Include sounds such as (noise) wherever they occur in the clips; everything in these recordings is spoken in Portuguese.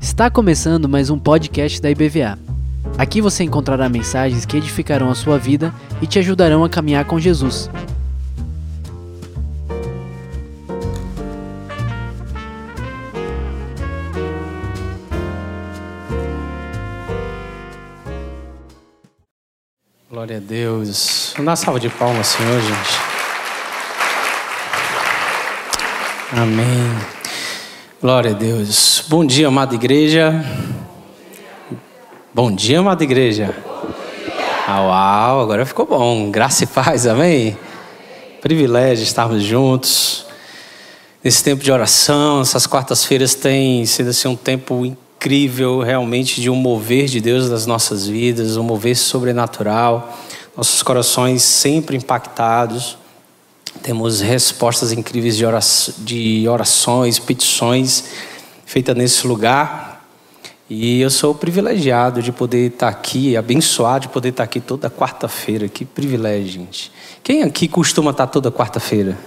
Está começando mais um podcast da IBVA. Aqui você encontrará mensagens que edificarão a sua vida e te ajudarão a caminhar com Jesus. Glória a Deus. Vamos salva de palmas, Senhor, gente. Amém. Glória a Deus. Bom dia, amada igreja. Bom dia, amada igreja. Ah, uau, agora ficou bom. Graça e paz, amém? Privilégio estarmos juntos. Nesse tempo de oração, essas quartas-feiras têm sido assim, um tempo incrível, realmente, de um mover de Deus nas nossas vidas, um mover sobrenatural. Nossos corações sempre impactados. Temos respostas incríveis de orações, petições feitas nesse lugar. E eu sou privilegiado de poder estar aqui, abençoado de poder estar aqui toda quarta-feira. Que privilégio, gente. Quem aqui costuma estar toda quarta-feira?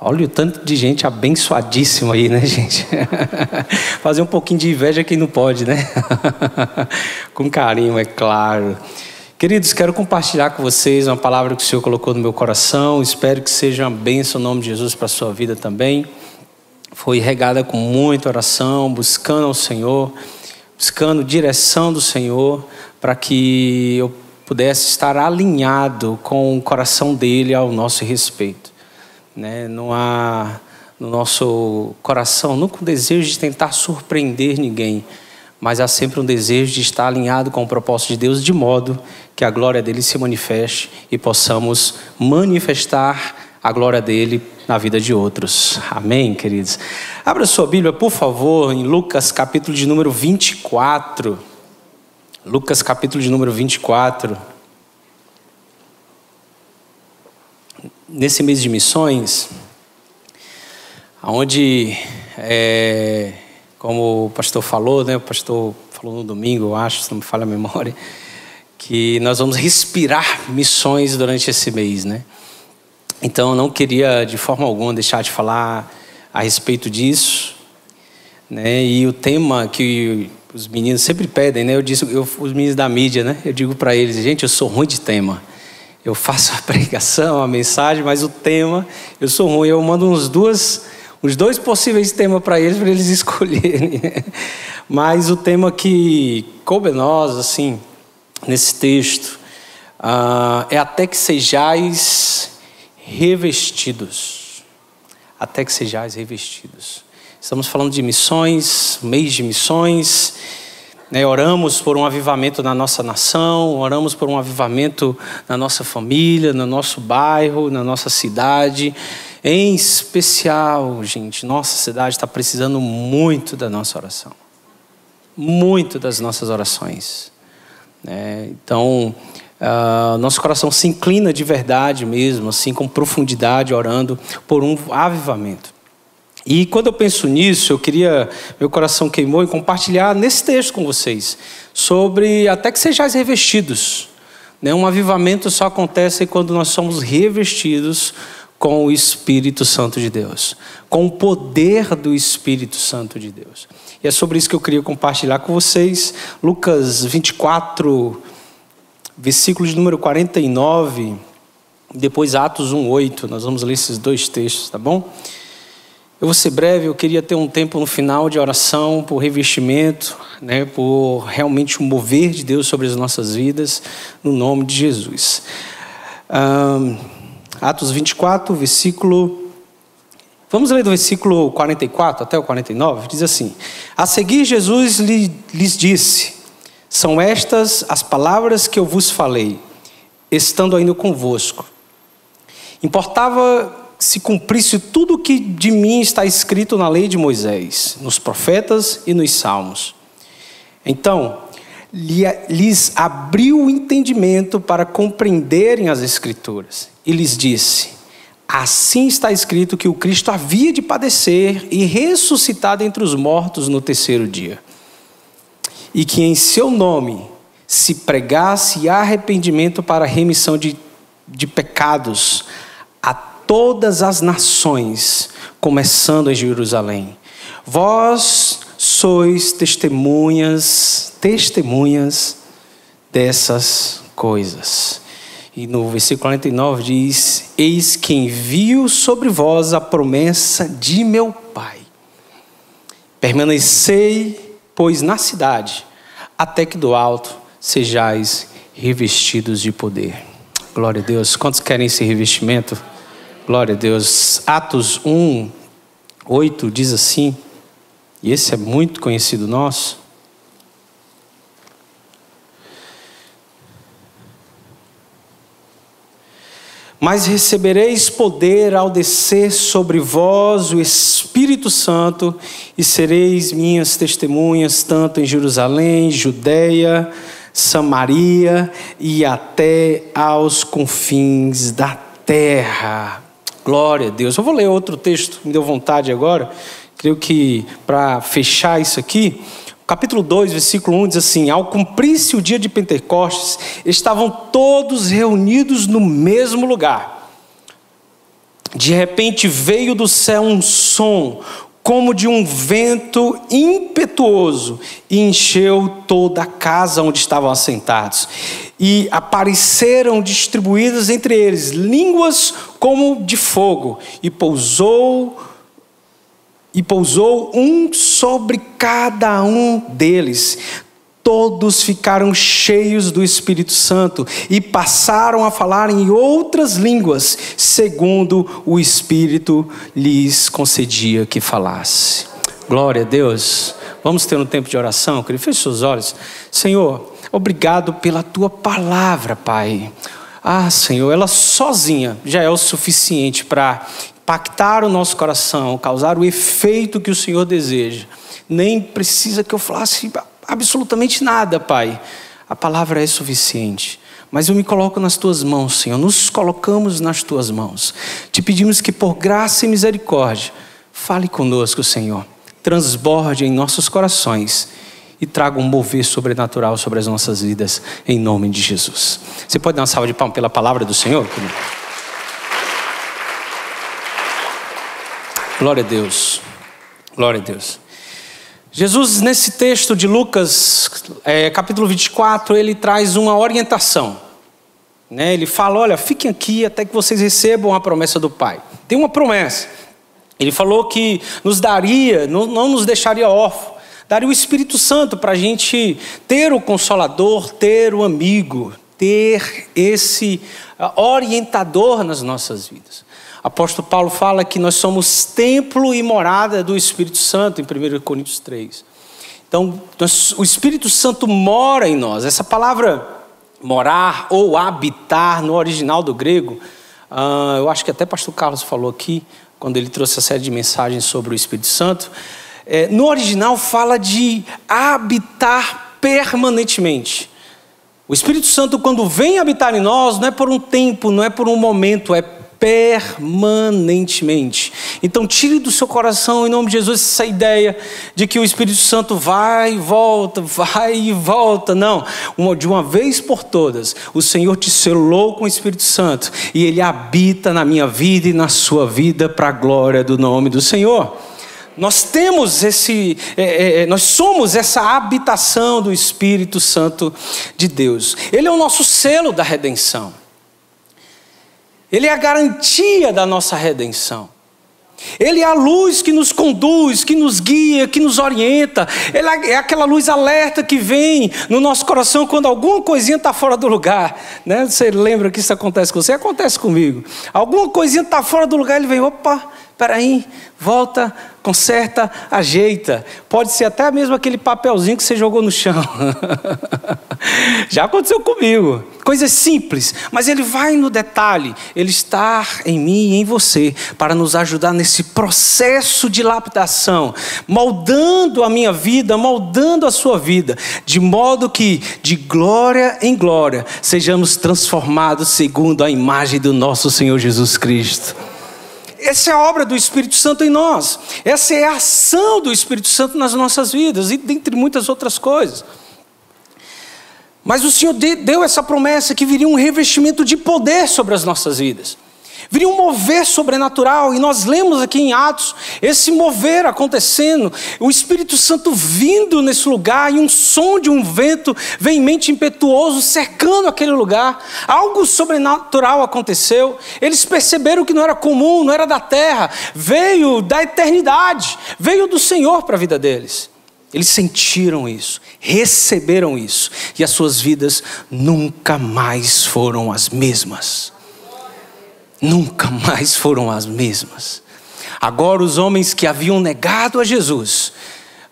Olha o tanto de gente abençoadíssima aí, né, (laughs) gente? Fazer um pouquinho de inveja quem não pode, né? (laughs) Com carinho, é claro. Queridos, quero compartilhar com vocês uma palavra que o Senhor colocou no meu coração. Espero que seja uma bênção no nome de Jesus para a sua vida também. Foi regada com muita oração, buscando ao Senhor buscando direção do Senhor para que eu pudesse estar alinhado com o coração dele ao nosso respeito. Né? Não há no nosso coração nunca um desejo de tentar surpreender ninguém, mas há sempre um desejo de estar alinhado com o propósito de Deus, de modo que a glória dele se manifeste e possamos manifestar a glória dele na vida de outros. Amém, queridos? Abra sua Bíblia, por favor, em Lucas capítulo de número 24. Lucas capítulo de número 24. Nesse mês de missões, onde, é, como o pastor falou, né, o pastor falou no domingo, eu acho, se não me falha a memória, que nós vamos respirar missões durante esse mês, né? Então, eu não queria de forma alguma deixar de falar a respeito disso. Né? E o tema que os meninos sempre pedem, né? Eu disse, eu, os meninos da mídia, né? Eu digo para eles, gente, eu sou ruim de tema. Eu faço (laughs) a pregação, a mensagem, mas o tema, eu sou ruim. Eu mando uns duas, uns dois possíveis temas para eles, para eles (laughs) escolherem. mas o tema que coube nós, assim, nesse texto, uh, é até que sejais revestidos, até que sejais revestidos. Estamos falando de missões, mês de missões. Né, oramos por um avivamento na nossa nação, oramos por um avivamento na nossa família, no nosso bairro, na nossa cidade. Em especial, gente, nossa cidade está precisando muito da nossa oração, muito das nossas orações. Né? Então, Uh, nosso coração se inclina de verdade mesmo, assim, com profundidade, orando por um avivamento. E quando eu penso nisso, eu queria, meu coração queimou e compartilhar nesse texto com vocês, sobre até que sejais revestidos. Né? Um avivamento só acontece quando nós somos revestidos com o Espírito Santo de Deus, com o poder do Espírito Santo de Deus. E é sobre isso que eu queria compartilhar com vocês. Lucas 24, versículo de número 49, depois Atos 1:8. Nós vamos ler esses dois textos, tá bom? Eu vou ser breve, eu queria ter um tempo no final de oração por revestimento, né, por realmente um mover de Deus sobre as nossas vidas, no nome de Jesus. Um, Atos 24, versículo. Vamos ler do versículo 44 até o 49? Diz assim: A seguir, Jesus lhes disse: são estas as palavras que eu vos falei, estando ainda convosco. Importava se cumprisse tudo o que de mim está escrito na lei de Moisés, nos profetas e nos salmos. Então, lhes abriu o entendimento para compreenderem as Escrituras e lhes disse: Assim está escrito que o Cristo havia de padecer e ressuscitar entre os mortos no terceiro dia e que em seu nome se pregasse arrependimento para remissão de, de pecados a todas as nações, começando em Jerusalém. Vós sois testemunhas, testemunhas dessas coisas. E no versículo 49 diz: Eis que envio sobre vós a promessa de meu Pai. Permanecei, pois, na cidade, até que do alto sejais revestidos de poder. Glória a Deus. Quantos querem esse revestimento? Glória a Deus. Atos 1, 8 diz assim, e esse é muito conhecido nosso. Mas recebereis poder ao descer sobre vós o Espírito Santo, e sereis minhas testemunhas, tanto em Jerusalém, Judeia, Samaria e até aos confins da terra. Glória a Deus. Eu vou ler outro texto, me deu vontade agora. Creio que para fechar isso aqui, capítulo 2, versículo 1 diz assim: Ao cumprir-se o dia de Pentecostes, estavam todos reunidos no mesmo lugar. De repente veio do céu um som, como de um vento impetuoso, e encheu toda a casa onde estavam assentados. E apareceram distribuídas entre eles línguas como de fogo, e pousou e pousou um sobre cada um deles. Todos ficaram cheios do Espírito Santo e passaram a falar em outras línguas, segundo o Espírito lhes concedia que falasse. Glória a Deus. Vamos ter um tempo de oração, querido. Feche seus olhos. Senhor, obrigado pela tua palavra, Pai. Ah, Senhor, ela sozinha já é o suficiente para impactar o nosso coração, causar o efeito que o Senhor deseja. Nem precisa que eu falasse absolutamente nada, Pai. A palavra é suficiente. Mas eu me coloco nas tuas mãos, Senhor. Nos colocamos nas tuas mãos. Te pedimos que, por graça e misericórdia, fale conosco, Senhor. Transborde em nossos corações e traga um mover sobrenatural sobre as nossas vidas, em nome de Jesus. Você pode dar uma salva de palmas pela palavra do Senhor, querido? Glória a Deus. Glória a Deus. Jesus, nesse texto de Lucas, é, capítulo 24, ele traz uma orientação. Né? Ele fala: olha, fiquem aqui até que vocês recebam a promessa do Pai. Tem uma promessa. Ele falou que nos daria, não, não nos deixaria órfãos, daria o Espírito Santo para a gente ter o consolador, ter o amigo, ter esse orientador nas nossas vidas. Apóstolo Paulo fala que nós somos templo e morada do Espírito Santo, em 1 Coríntios 3. Então, nós, o Espírito Santo mora em nós. Essa palavra morar ou habitar, no original do grego, uh, eu acho que até pastor Carlos falou aqui, quando ele trouxe a série de mensagens sobre o Espírito Santo. É, no original fala de habitar permanentemente. O Espírito Santo, quando vem habitar em nós, não é por um tempo, não é por um momento, é permanentemente. Então, tire do seu coração, em nome de Jesus, essa ideia de que o Espírito Santo vai e volta, vai e volta. Não, uma, de uma vez por todas, o Senhor te selou com o Espírito Santo e ele habita na minha vida e na sua vida para a glória do nome do Senhor. Nós temos esse, é, é, é, nós somos essa habitação do Espírito Santo de Deus. Ele é o nosso selo da redenção. Ele é a garantia da nossa redenção. Ele é a luz que nos conduz, que nos guia, que nos orienta. Ele é aquela luz alerta que vem no nosso coração quando alguma coisinha está fora do lugar. Né? Você lembra que isso acontece com você? Acontece comigo. Alguma coisinha está fora do lugar, ele vem, opa, peraí, volta, conserta, ajeita. Pode ser até mesmo aquele papelzinho que você jogou no chão. (laughs) Já aconteceu comigo. Coisas simples, mas ele vai no detalhe. Ele está em mim e em você para nos ajudar nesse processo de lapidação, moldando a minha vida, moldando a sua vida, de modo que de glória em glória sejamos transformados segundo a imagem do nosso Senhor Jesus Cristo. Essa é a obra do Espírito Santo em nós. Essa é a ação do Espírito Santo nas nossas vidas, e dentre muitas outras coisas. Mas o Senhor deu essa promessa que viria um revestimento de poder sobre as nossas vidas. Viria um mover sobrenatural, e nós lemos aqui em Atos esse mover acontecendo, o Espírito Santo vindo nesse lugar, e um som de um vento veemente impetuoso cercando aquele lugar. Algo sobrenatural aconteceu. Eles perceberam que não era comum, não era da terra, veio da eternidade, veio do Senhor para a vida deles. Eles sentiram isso, receberam isso, e as suas vidas nunca mais foram as mesmas nunca mais foram as mesmas. Agora, os homens que haviam negado a Jesus,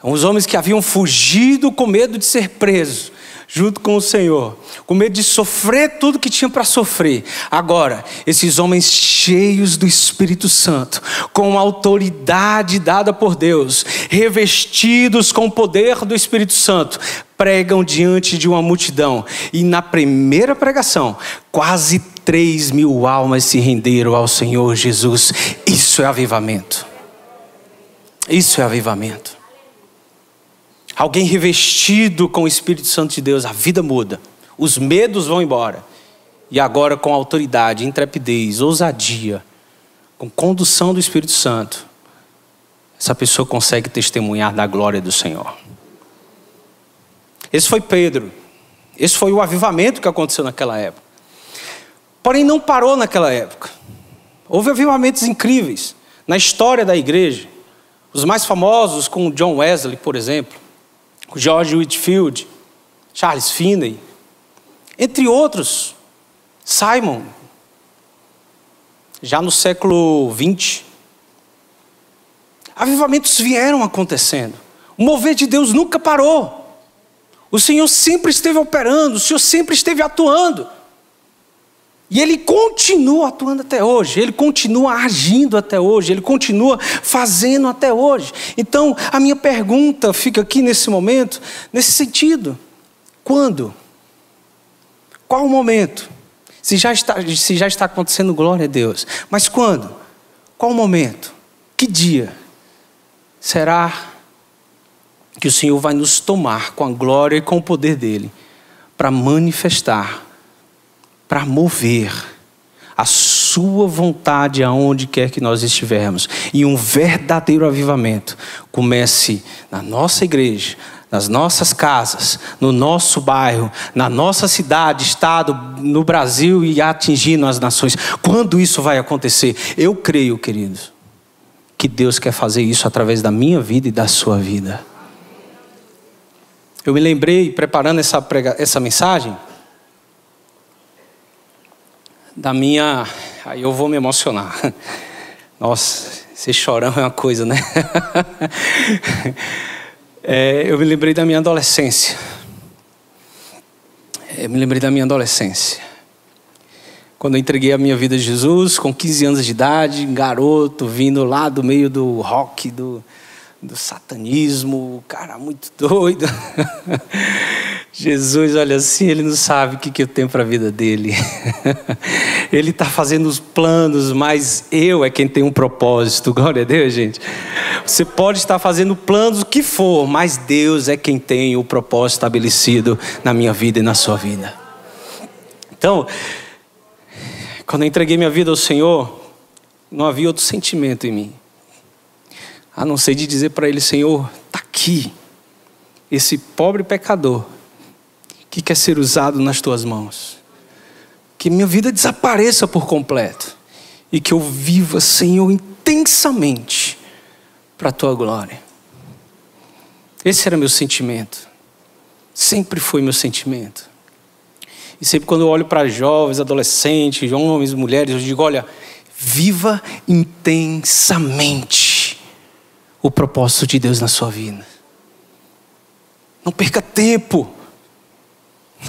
os homens que haviam fugido com medo de ser presos, junto com o Senhor, com medo de sofrer tudo que tinha para sofrer. Agora, esses homens cheios do Espírito Santo, com autoridade dada por Deus, revestidos com o poder do Espírito Santo, pregam diante de uma multidão. E na primeira pregação, quase 3 mil almas se renderam ao Senhor Jesus. Isso é avivamento. Isso é avivamento. Alguém revestido com o Espírito Santo de Deus, a vida muda. Os medos vão embora. E agora, com autoridade, intrepidez, ousadia, com condução do Espírito Santo, essa pessoa consegue testemunhar da glória do Senhor. Esse foi Pedro. Esse foi o avivamento que aconteceu naquela época. Porém, não parou naquela época. Houve avivamentos incríveis na história da igreja. Os mais famosos, como John Wesley, por exemplo, George Whitfield, Charles Finney, entre outros, Simon, já no século XX. Avivamentos vieram acontecendo. O mover de Deus nunca parou. O Senhor sempre esteve operando, o Senhor sempre esteve atuando. E ele continua atuando até hoje, ele continua agindo até hoje, ele continua fazendo até hoje. Então, a minha pergunta fica aqui nesse momento, nesse sentido: quando? Qual o momento? Se já está, se já está acontecendo, glória a Deus. Mas quando? Qual o momento? Que dia? Será que o Senhor vai nos tomar com a glória e com o poder dele para manifestar para mover a sua vontade aonde quer que nós estivermos. E um verdadeiro avivamento comece na nossa igreja, nas nossas casas, no nosso bairro, na nossa cidade, estado, no Brasil e atingindo as nações. Quando isso vai acontecer? Eu creio, queridos, que Deus quer fazer isso através da minha vida e da sua vida. Eu me lembrei, preparando essa, prega, essa mensagem, da minha. Aí eu vou me emocionar. Nossa, ser chorão é uma coisa, né? (laughs) É, eu me lembrei da minha adolescência. Eu me lembrei da minha adolescência. Quando eu entreguei a minha vida a Jesus, com 15 anos de idade, garoto, vindo lá do meio do rock, do, do satanismo, cara muito doido. (laughs) Jesus, olha assim, ele não sabe o que, que eu tenho para a vida dele. (laughs) ele está fazendo os planos, mas eu é quem tem um propósito. Glória a Deus, gente. Você pode estar fazendo planos o que for, mas Deus é quem tem o propósito estabelecido na minha vida e na sua vida. Então, quando eu entreguei minha vida ao Senhor, não havia outro sentimento em mim, a não ser de dizer para Ele: Senhor, está aqui, esse pobre pecador que quer ser usado nas tuas mãos. Que minha vida desapareça por completo e que eu viva, Senhor, intensamente para a tua glória. Esse era meu sentimento. Sempre foi meu sentimento. E sempre quando eu olho para jovens, adolescentes, homens, mulheres, eu digo: olha, viva intensamente o propósito de Deus na sua vida. Não perca tempo.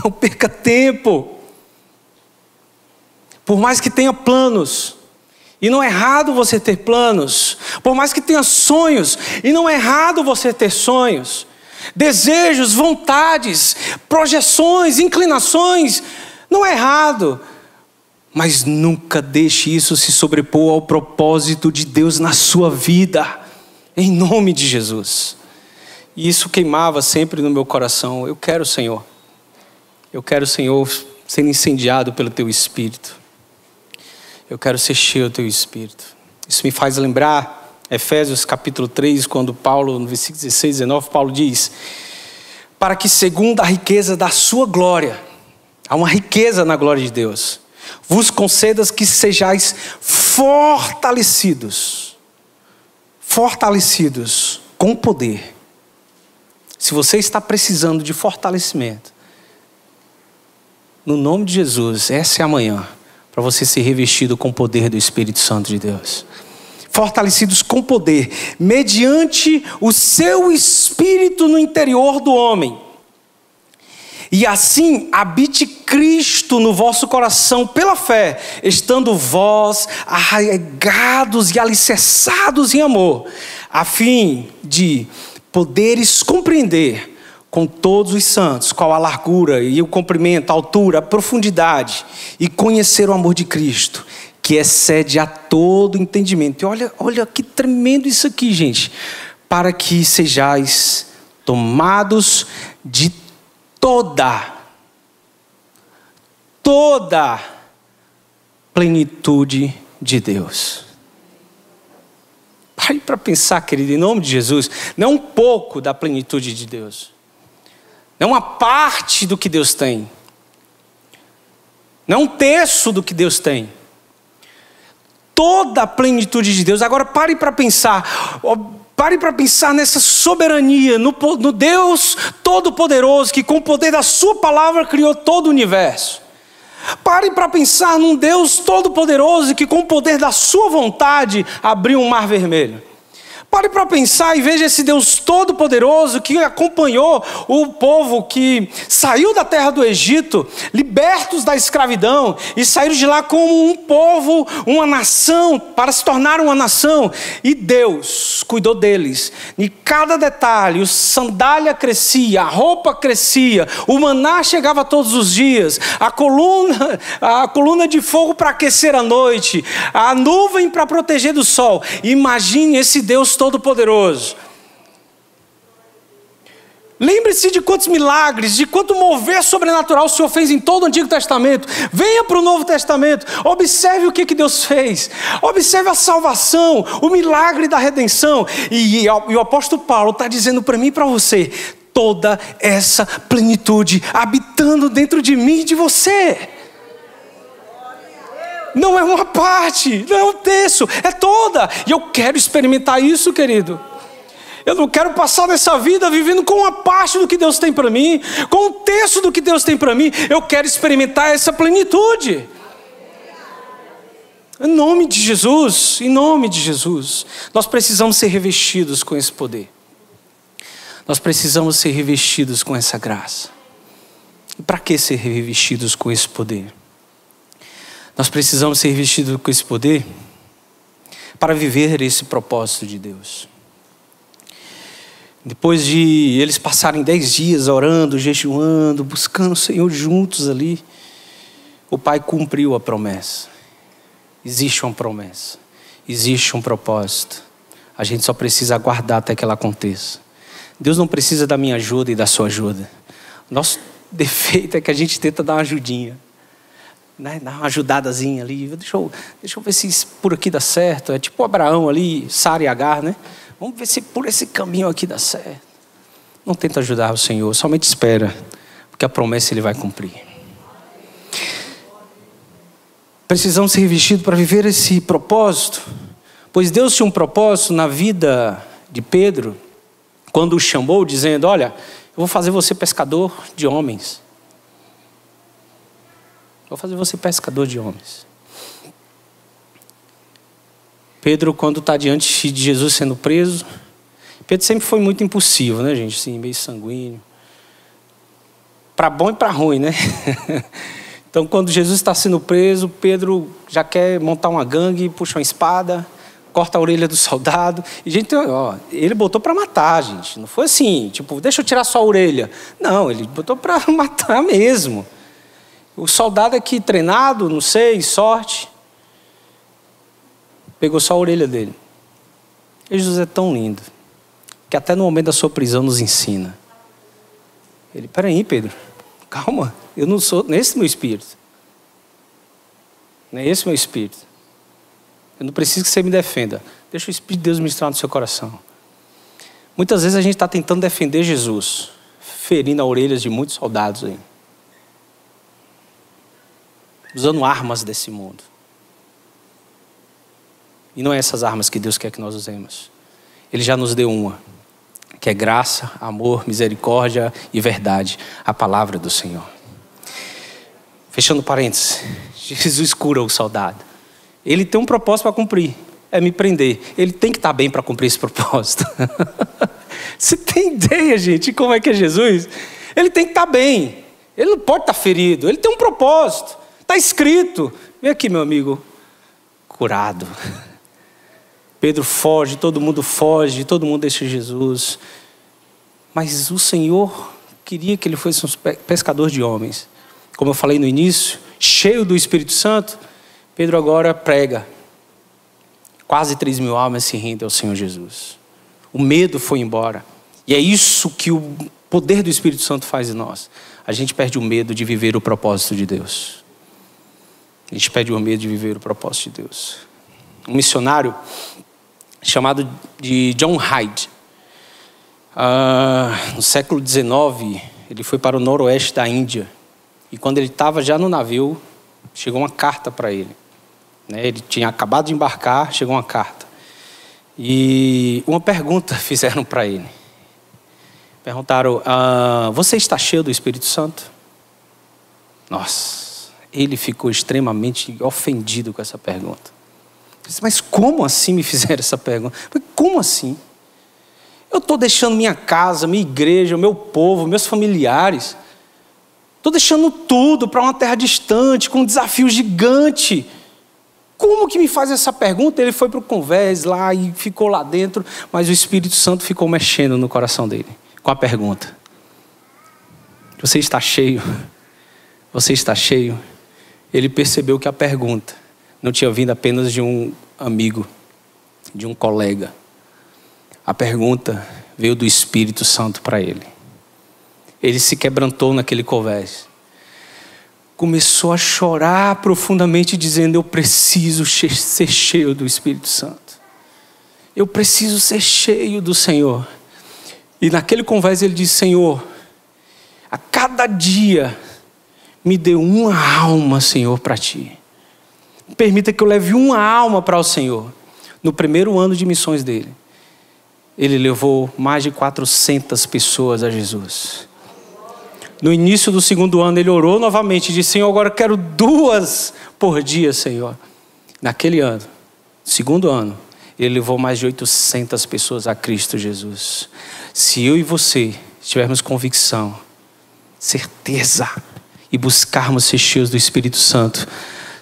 Não perca tempo. Por mais que tenha planos, e não é errado você ter planos, por mais que tenha sonhos, e não é errado você ter sonhos, desejos, vontades, projeções, inclinações, não é errado, mas nunca deixe isso se sobrepor ao propósito de Deus na sua vida, em nome de Jesus. E isso queimava sempre no meu coração. Eu quero, Senhor eu quero, Senhor, ser incendiado pelo Teu Espírito. Eu quero ser cheio do teu espírito. Isso me faz lembrar Efésios capítulo 3, quando Paulo, no versículo 16, 19, Paulo diz: Para que, segundo a riqueza da sua glória, há uma riqueza na glória de Deus, vos concedas que sejais fortalecidos, fortalecidos com poder. Se você está precisando de fortalecimento, no nome de Jesus, essa é a manhã para você ser revestido com o poder do Espírito Santo de Deus. Fortalecidos com poder, mediante o seu espírito no interior do homem. E assim habite Cristo no vosso coração pela fé, estando vós arraigados e alicerçados em amor, a fim de poderes compreender com todos os santos, qual a largura e o comprimento, a altura, a profundidade, e conhecer o amor de Cristo, que excede a todo entendimento. E olha, olha que tremendo isso aqui, gente. Para que sejais tomados de toda, toda plenitude de Deus. Pare para pensar, querido, em nome de Jesus, não um pouco da plenitude de Deus. Não uma parte do que Deus tem. Não um terço do que Deus tem. Toda a plenitude de Deus. Agora pare para pensar. Pare para pensar nessa soberania, no, no Deus Todo-Poderoso, que com o poder da Sua palavra criou todo o universo. Pare para pensar num Deus Todo-Poderoso que, com o poder da Sua vontade, abriu um mar vermelho. Pare para pensar e veja esse Deus todo-poderoso que acompanhou o povo que saiu da terra do Egito, libertos da escravidão, e saíram de lá como um povo, uma nação, para se tornar uma nação. E Deus cuidou deles. Em cada detalhe, o sandália crescia, a roupa crescia, o maná chegava todos os dias, a coluna, a coluna de fogo para aquecer a noite, a nuvem para proteger do sol. Imagine esse Deus Todo-Poderoso. Lembre-se de quantos milagres, de quanto mover sobrenatural o Senhor fez em todo o Antigo Testamento. Venha para o Novo Testamento, observe o que, que Deus fez, observe a salvação, o milagre da redenção. E, e, o apóstolo Paulo está dizendo para mim e para você: toda essa plenitude habitando dentro de mim e de você. Não é uma parte, não é um terço, é toda. E eu quero experimentar isso, querido. Eu não quero passar nessa vida vivendo com uma parte do que Deus tem para mim, com um terço do que Deus tem para mim. Eu quero experimentar essa plenitude. Em nome de Jesus, em nome de Jesus, nós precisamos ser revestidos com esse poder. Nós precisamos ser revestidos com essa graça. E para que ser revestidos com esse poder? Nós precisamos ser revestidos com esse poder para viver esse propósito de Deus. Depois de eles passarem dez dias orando, jejuando, buscando o Senhor juntos ali, o Pai cumpriu a promessa. Existe uma promessa, existe um propósito. A gente só precisa aguardar até que ela aconteça. Deus não precisa da minha ajuda e da sua ajuda. Nosso (laughs) defeito é que a gente tenta dar uma ajudinha né, dar uma ajudadazinha ali. Deixa eu, deixa eu ver se por aqui dá certo. É tipo Abraão ali, Sara e Agar, né? Vamos ver se por esse caminho aqui dá certo. Não tenta ajudar o Senhor, somente espera, porque a promessa ele vai cumprir. Precisamos ser revestidos para viver esse propósito, pois Deus tinha um propósito na vida de Pedro, quando o chamou, dizendo: Olha, eu vou fazer você pescador de homens. Vou fazer você pescador de homens. Pedro, quando está diante de Jesus sendo preso, Pedro sempre foi muito impulsivo, né, gente? Assim, meio sanguíneo. Para bom e para ruim, né? (laughs) então, quando Jesus está sendo preso, Pedro já quer montar uma gangue, puxa uma espada, corta a orelha do soldado. E, gente, ó, ele botou para matar, gente. Não foi assim, tipo, deixa eu tirar sua orelha. Não, ele botou para (laughs) matar mesmo. O soldado aqui treinado, não sei, sorte, pegou só a orelha dele. E Jesus é tão lindo, que até no momento da sua prisão nos ensina. Ele, peraí, Pedro, calma, eu não sou, nesse meu espírito. Não é esse meu espírito. Eu não preciso que você me defenda. Deixa o Espírito de Deus ministrar no seu coração. Muitas vezes a gente está tentando defender Jesus, ferindo as orelhas de muitos soldados aí. Usando armas desse mundo. E não é essas armas que Deus quer que nós usemos. Ele já nos deu uma, que é graça, amor, misericórdia e verdade, a palavra do Senhor. Fechando parênteses, (laughs) Jesus cura o soldado. Ele tem um propósito para cumprir, é me prender. Ele tem que estar bem para cumprir esse (laughs) propósito. (laughs) Você tem ideia, gente, como é que é Jesus? Ele tem que estar bem. Ele não pode estar ferido. Ele tem um propósito. Está escrito. Vem aqui, meu amigo. Curado. Pedro foge, todo mundo foge, todo mundo deixa Jesus. Mas o Senhor queria que ele fosse um pescador de homens. Como eu falei no início, cheio do Espírito Santo, Pedro agora prega. Quase 3 mil almas se rendem ao Senhor Jesus. O medo foi embora. E é isso que o poder do Espírito Santo faz em nós. A gente perde o medo de viver o propósito de Deus. Gente perde o medo de viver o propósito de Deus. Um missionário chamado de John Hyde. Uh, no século XIX, ele foi para o noroeste da Índia. E quando ele estava já no navio, chegou uma carta para ele. Né? Ele tinha acabado de embarcar, chegou uma carta. E uma pergunta (laughs) fizeram para ele. Perguntaram: ah, Você está cheio do Espírito Santo? Nossa, ele ficou extremamente ofendido com essa pergunta. Mas como assim me (laughs) fizeram essa pergunta? Como assim? Eu estou deixando minha casa, minha igreja, meu povo, meus familiares. Estou deixando tudo para uma terra distante, com um desafio gigante. Como que me faz essa pergunta? Ele foi para o convés lá e ficou lá dentro, mas o Espírito Santo ficou mexendo no coração dele com a pergunta: Você está cheio? Você está cheio? Ele percebeu que a pergunta não tinha vindo apenas de um amigo, de um colega. A pergunta veio do Espírito Santo para ele. Ele se quebrantou naquele convés começou a chorar profundamente, dizendo: Eu preciso ser cheio do Espírito Santo. Eu preciso ser cheio do Senhor. E naquele convés ele disse: Senhor, a cada dia me dê uma alma, Senhor, para ti. Permita que eu leve uma alma para o Senhor. No primeiro ano de missões dele, ele levou mais de 400 pessoas a Jesus. No início do segundo ano, ele orou novamente e disse: Senhor, agora quero duas por dia, Senhor. Naquele ano, segundo ano, ele levou mais de 800 pessoas a Cristo Jesus. Se eu e você tivermos convicção, certeza e buscarmos ser cheios do Espírito Santo,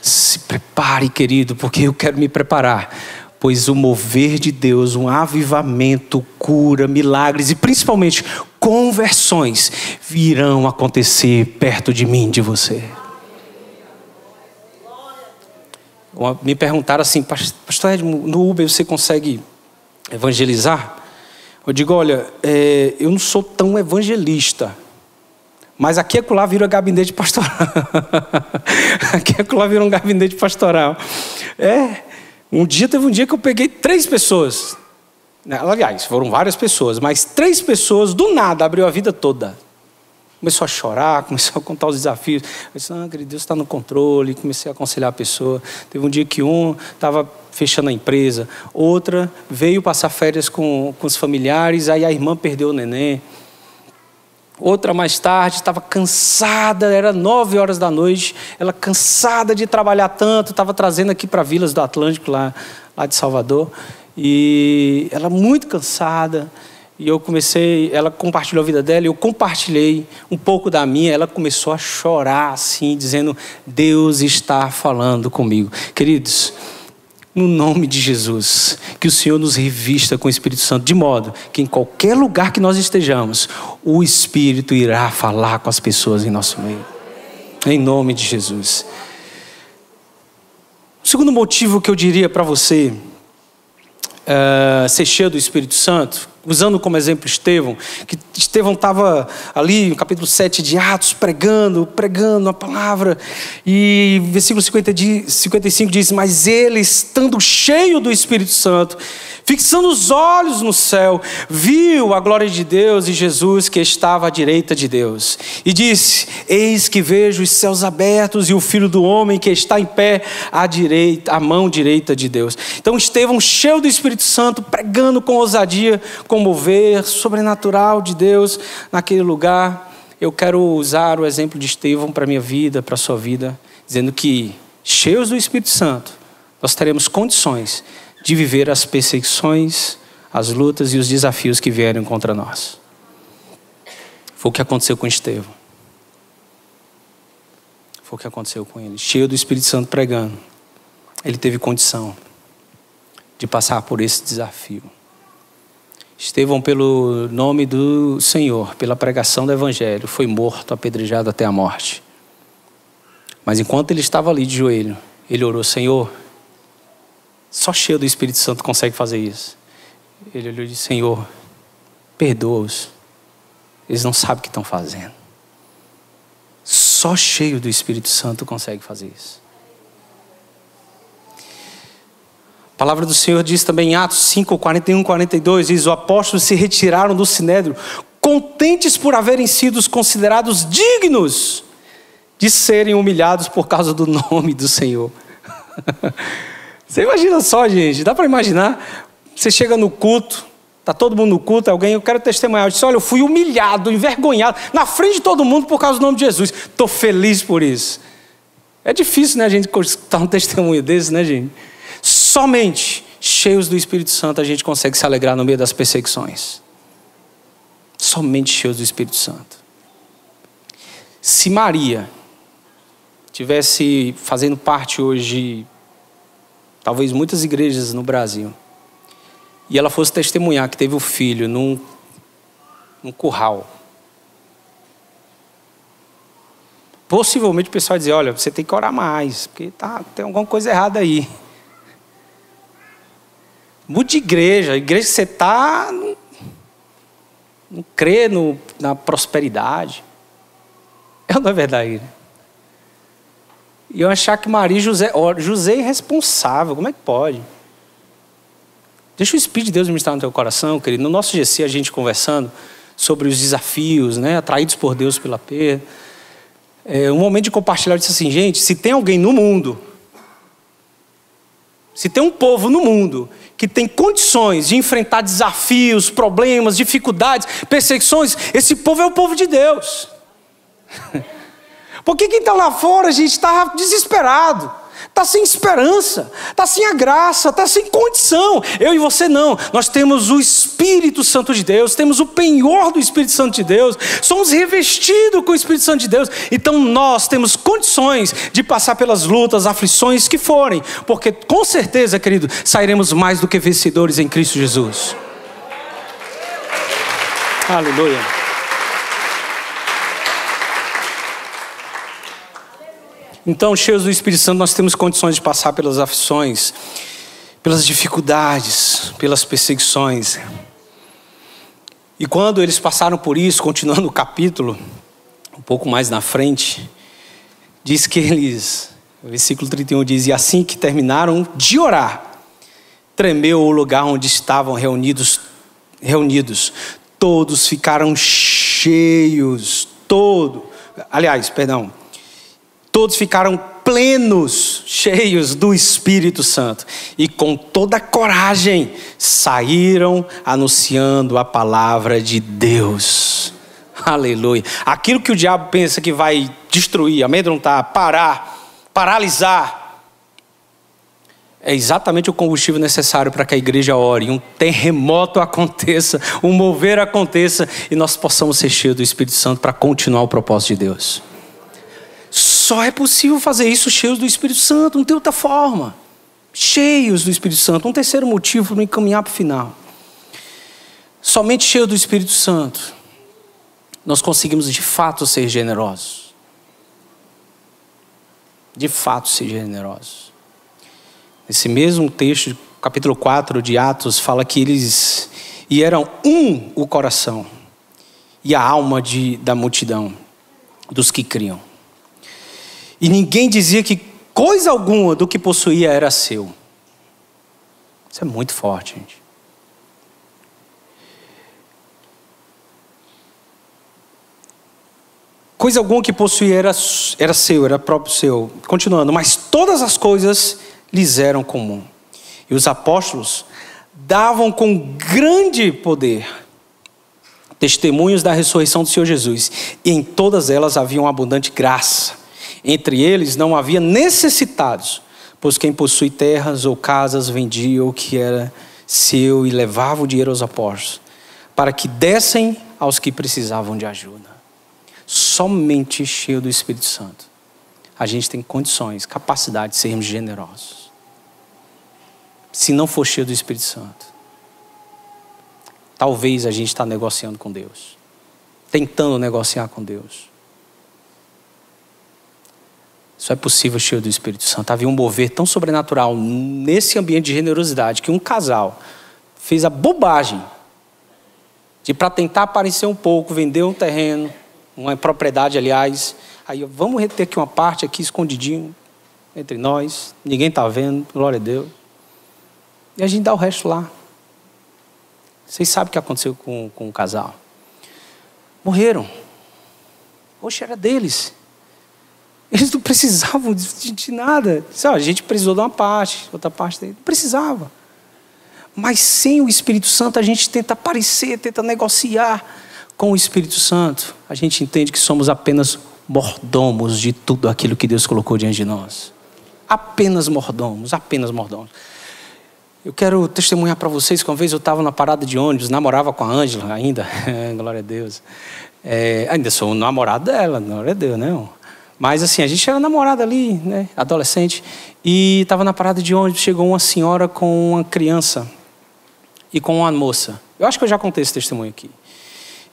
se prepare, querido, porque eu quero me preparar pois o mover de Deus, um avivamento, cura, milagres e principalmente conversões virão acontecer perto de mim, de você. Me perguntaram assim, Pastor Edmo, no Uber você consegue evangelizar? Eu digo, olha, é, eu não sou tão evangelista, mas aqui é lá vira gabinete pastoral. (laughs) aqui é lá vira um gabinete pastoral. É, um dia teve um dia que eu peguei três pessoas. Aliás, foram várias pessoas, mas três pessoas do nada abriu a vida toda. Começou a chorar, (laughs) começou a contar os desafios. Eu disse, ah, Deus está no controle. Comecei a aconselhar a pessoa. Teve um dia que um estava fechando a empresa, outra veio passar férias com, com os familiares, aí a irmã perdeu o neném. Outra mais tarde estava cansada, era nove horas da noite, ela cansada de trabalhar tanto, estava trazendo aqui para Vilas do Atlântico, lá, lá de Salvador, e ela muito cansada. E eu comecei, ela compartilhou a vida dela, eu compartilhei um pouco da minha, ela começou a chorar assim, dizendo: Deus está falando comigo. Queridos, no nome de Jesus, que o Senhor nos revista com o Espírito Santo, de modo que em qualquer lugar que nós estejamos, o Espírito irá falar com as pessoas em nosso meio. Em nome de Jesus. O segundo motivo que eu diria para você uh, ser cheio do Espírito Santo, usando como exemplo Estevão, que Estevão estava ali no capítulo 7 de Atos, pregando, pregando a palavra, e versículo 50 55 diz: Mas ele, estando cheio do Espírito Santo, fixando os olhos no céu, viu a glória de Deus e Jesus que estava à direita de Deus, e disse: Eis que vejo os céus abertos e o filho do homem que está em pé à direita, à mão direita de Deus. Então Estevão, cheio do Espírito Santo, pregando com ousadia, com mover sobrenatural de Deus naquele lugar. Eu quero usar o exemplo de Estevão para a minha vida, para a sua vida, dizendo que, cheios do Espírito Santo, nós teremos condições de viver as perseguições, as lutas e os desafios que vierem contra nós. Foi o que aconteceu com Estevão. Foi o que aconteceu com ele. Cheio do Espírito Santo pregando. Ele teve condição de passar por esse desafio. Estevão, pelo nome do Senhor, pela pregação do Evangelho, foi morto, apedrejado até a morte. Mas enquanto ele estava ali de joelho, ele orou: Senhor, só cheio do Espírito Santo consegue fazer isso. Ele olhou e disse: Senhor, perdoa-os. Eles não sabem o que estão fazendo. Só cheio do Espírito Santo consegue fazer isso. A palavra do Senhor diz também em Atos 5, 41, 42: diz: Os apóstolos se retiraram do sinédrio, contentes por haverem sido considerados dignos de serem humilhados por causa do nome do Senhor. (laughs) Você imagina só, gente, dá para imaginar? Você chega no culto, tá todo mundo no culto, alguém, eu quero testemunhar. Eu disse: Olha, eu fui humilhado, envergonhado, na frente de todo mundo por causa do nome de Jesus. Estou feliz por isso. É difícil, né, a gente escutar um testemunho desse, né, gente? Somente cheios do Espírito Santo a gente consegue se alegrar no meio das perseguições. Somente cheios do Espírito Santo. Se Maria tivesse fazendo parte hoje talvez muitas igrejas no Brasil, e ela fosse testemunhar que teve o um filho num, num curral. Possivelmente o pessoal vai dizer: olha, você tem que orar mais, porque tá, tem alguma coisa errada aí. Mude de igreja, a igreja que você está não, não crê no, na prosperidade. É ou não é verdade? E eu achar que Maria e José, José é irresponsável, como é que pode? Deixa o Espírito de Deus ministrar no teu coração, querido. No nosso GC, a gente conversando sobre os desafios, né, atraídos por Deus pela perda. É, um momento de compartilhar, eu disse assim, gente, se tem alguém no mundo, se tem um povo no mundo que tem condições de enfrentar desafios, problemas, dificuldades, perseguições, esse povo é o povo de Deus. (laughs) Porque quem está lá fora, a gente está desesperado, está sem esperança, está sem a graça, está sem condição. Eu e você não. Nós temos o Espírito Santo de Deus, temos o penhor do Espírito Santo de Deus, somos revestidos com o Espírito Santo de Deus. Então nós temos condições de passar pelas lutas, aflições que forem, porque com certeza, querido, sairemos mais do que vencedores em Cristo Jesus. Aleluia. Então, cheios do Espírito Santo, nós temos condições de passar pelas aflições, pelas dificuldades, pelas perseguições. E quando eles passaram por isso, continuando o capítulo, um pouco mais na frente, diz que eles, o versículo 31 diz: E assim que terminaram de orar, tremeu o lugar onde estavam reunidos, reunidos. Todos ficaram cheios, todo. Aliás, perdão, Todos ficaram plenos, cheios do Espírito Santo e com toda coragem saíram anunciando a palavra de Deus. Aleluia. Aquilo que o diabo pensa que vai destruir, amedrontar, parar, paralisar, é exatamente o combustível necessário para que a igreja ore, um terremoto aconteça, um mover aconteça e nós possamos ser cheios do Espírito Santo para continuar o propósito de Deus. Só é possível fazer isso cheios do Espírito Santo, não tem outra forma. Cheios do Espírito Santo. Um terceiro motivo para me encaminhar para o final. Somente cheio do Espírito Santo, nós conseguimos de fato ser generosos. De fato ser generosos. Esse mesmo texto, capítulo 4 de Atos, fala que eles e eram um o coração e a alma de, da multidão dos que criam. E ninguém dizia que coisa alguma do que possuía era seu. Isso é muito forte, gente. Coisa alguma que possuía era, era seu, era próprio seu. Continuando, mas todas as coisas lhes eram comum. E os apóstolos davam com grande poder testemunhos da ressurreição do Senhor Jesus, e em todas elas havia uma abundante graça. Entre eles não havia necessitados, pois quem possui terras ou casas vendia o que era seu e levava o dinheiro aos apóstolos, para que dessem aos que precisavam de ajuda. Somente cheio do Espírito Santo, a gente tem condições, capacidade de sermos generosos. Se não for cheio do Espírito Santo, talvez a gente está negociando com Deus, tentando negociar com Deus. Só é possível cheio do Espírito Santo. Havia um mover tão sobrenatural nesse ambiente de generosidade que um casal fez a bobagem de para tentar aparecer um pouco, vender um terreno, uma propriedade, aliás. Aí vamos reter aqui uma parte aqui escondidinho entre nós, ninguém está vendo, glória a Deus. E a gente dá o resto lá. Vocês sabem o que aconteceu com, com o casal? Morreram. Poxa, era deles. Eles não precisavam de, de nada. a gente precisou de uma parte, outra parte dele. Não precisava. Mas sem o Espírito Santo, a gente tenta aparecer, tenta negociar com o Espírito Santo. A gente entende que somos apenas mordomos de tudo aquilo que Deus colocou diante de nós. Apenas mordomos, apenas mordomos. Eu quero testemunhar para vocês que uma vez eu estava na parada de ônibus, namorava com a Ângela ainda, (laughs) glória a Deus. É, ainda sou o namorado dela, glória a Deus, né? Mas assim, a gente era namorada ali, né? Adolescente. E estava na parada de ônibus, chegou uma senhora com uma criança e com uma moça. Eu acho que eu já contei esse testemunho aqui.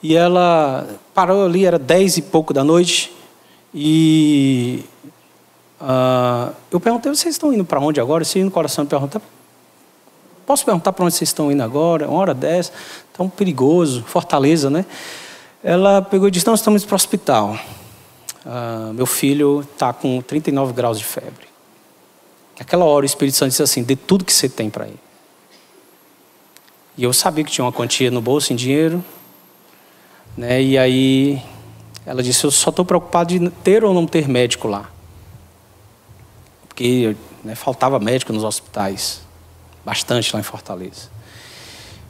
E ela parou ali, era dez e pouco da noite. E uh, eu perguntei, vocês estão indo para onde agora? Se no coração pergunta, Posso perguntar para onde vocês estão indo agora? Uma hora dessa, tão perigoso, Fortaleza, né? Ela pegou e disse: Não, estamos para o hospital. Ah, meu filho está com 39 graus de febre. Naquela hora o Espírito Santo disse assim: Dê tudo que você tem para ele. E eu sabia que tinha uma quantia no bolso em dinheiro. Né? E aí ela disse: Eu só estou preocupado de ter ou não ter médico lá. Porque né, faltava médico nos hospitais bastante lá em Fortaleza.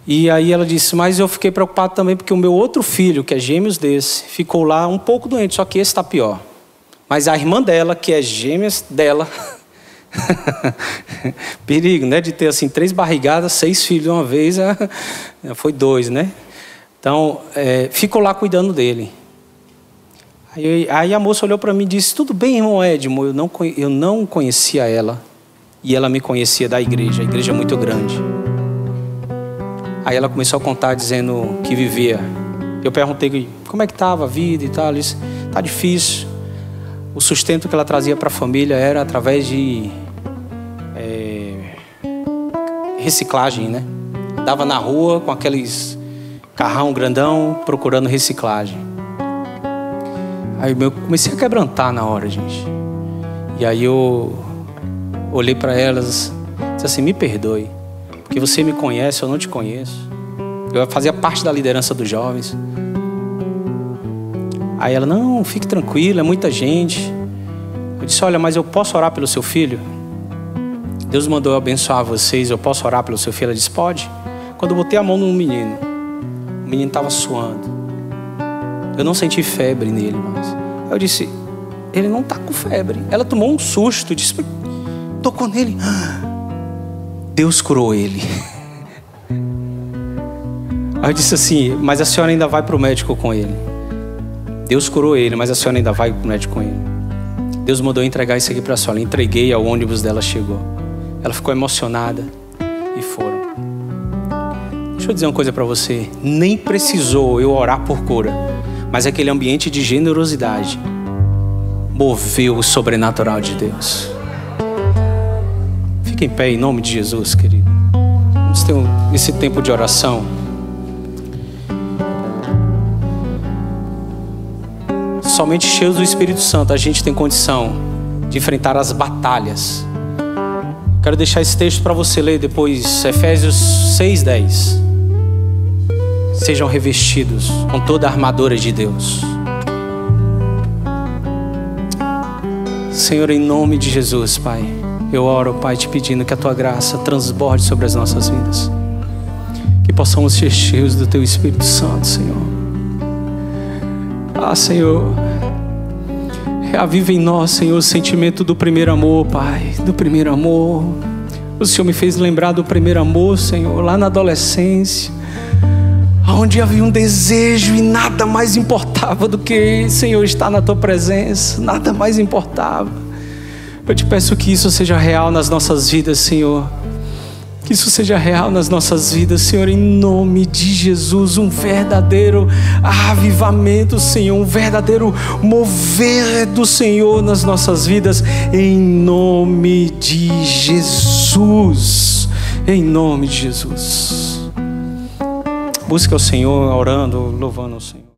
E aí ela disse: Mas eu fiquei preocupado também porque o meu outro filho, que é gêmeos desse, ficou lá um pouco doente, só que esse está pior. Mas a irmã dela, que é gêmeas dela, (laughs) perigo, né? De ter assim três barrigadas, seis filhos de uma vez, (laughs) foi dois, né? Então, é, ficou lá cuidando dele. Aí, aí a moça olhou para mim e disse: Tudo bem, irmão Edmo, eu não, eu não conhecia ela e ela me conhecia da igreja, a igreja é muito grande. Aí ela começou a contar dizendo que vivia. Eu perguntei como é que estava a vida e tal. Ela disse: está difícil. O sustento que ela trazia para a família era através de é, reciclagem, né? Dava na rua com aqueles carrão grandão procurando reciclagem. Aí eu comecei a quebrantar na hora, gente. E aí eu olhei para elas, disse assim: me perdoe, porque você me conhece, eu não te conheço. Eu fazia parte da liderança dos jovens. Aí ela: não, fique tranquila, é muita gente. Eu disse: olha, mas eu posso orar pelo seu filho? Deus mandou eu abençoar vocês, eu posso orar pelo seu filho? Ela disse: pode. Quando eu botei a mão no menino, o menino estava suando. Eu não senti febre nele mais. Eu disse: ele não está com febre. Ela tomou um susto, disse: tocou nele. Deus curou ele. Aí eu disse assim: Mas a senhora ainda vai para o médico com ele. Deus curou ele, mas a senhora ainda vai para o médico com ele. Deus mandou entregar isso aqui para a senhora. Entreguei, ao ônibus dela chegou. Ela ficou emocionada e foram. Deixa eu dizer uma coisa para você: nem precisou eu orar por cura, mas aquele ambiente de generosidade moveu o sobrenatural de Deus. Fique em pé em nome de Jesus, querido. Vamos ter um, esse tempo de oração. Somente cheios do Espírito Santo a gente tem condição de enfrentar as batalhas. Quero deixar esse texto para você ler depois, Efésios 6,10. Sejam revestidos com toda a armadura de Deus. Senhor, em nome de Jesus, Pai eu oro, Pai, te pedindo que a tua graça transborde sobre as nossas vidas. Que possamos ser cheios do teu Espírito Santo, Senhor. Ah, Senhor, reaviva em nós, Senhor, o sentimento do primeiro amor, Pai, do primeiro amor. O Senhor me fez lembrar do primeiro amor, Senhor, lá na adolescência onde havia um desejo e nada mais importava do que, Senhor, estar na tua presença, nada mais importava. Eu te peço que isso seja real nas nossas vidas, Senhor. Que isso seja real nas nossas vidas, Senhor, em nome de Jesus. Um verdadeiro avivamento, Senhor. Um verdadeiro mover do Senhor nas nossas vidas, em nome de Jesus. Em nome de Jesus. Busca o Senhor orando, louvando o Senhor.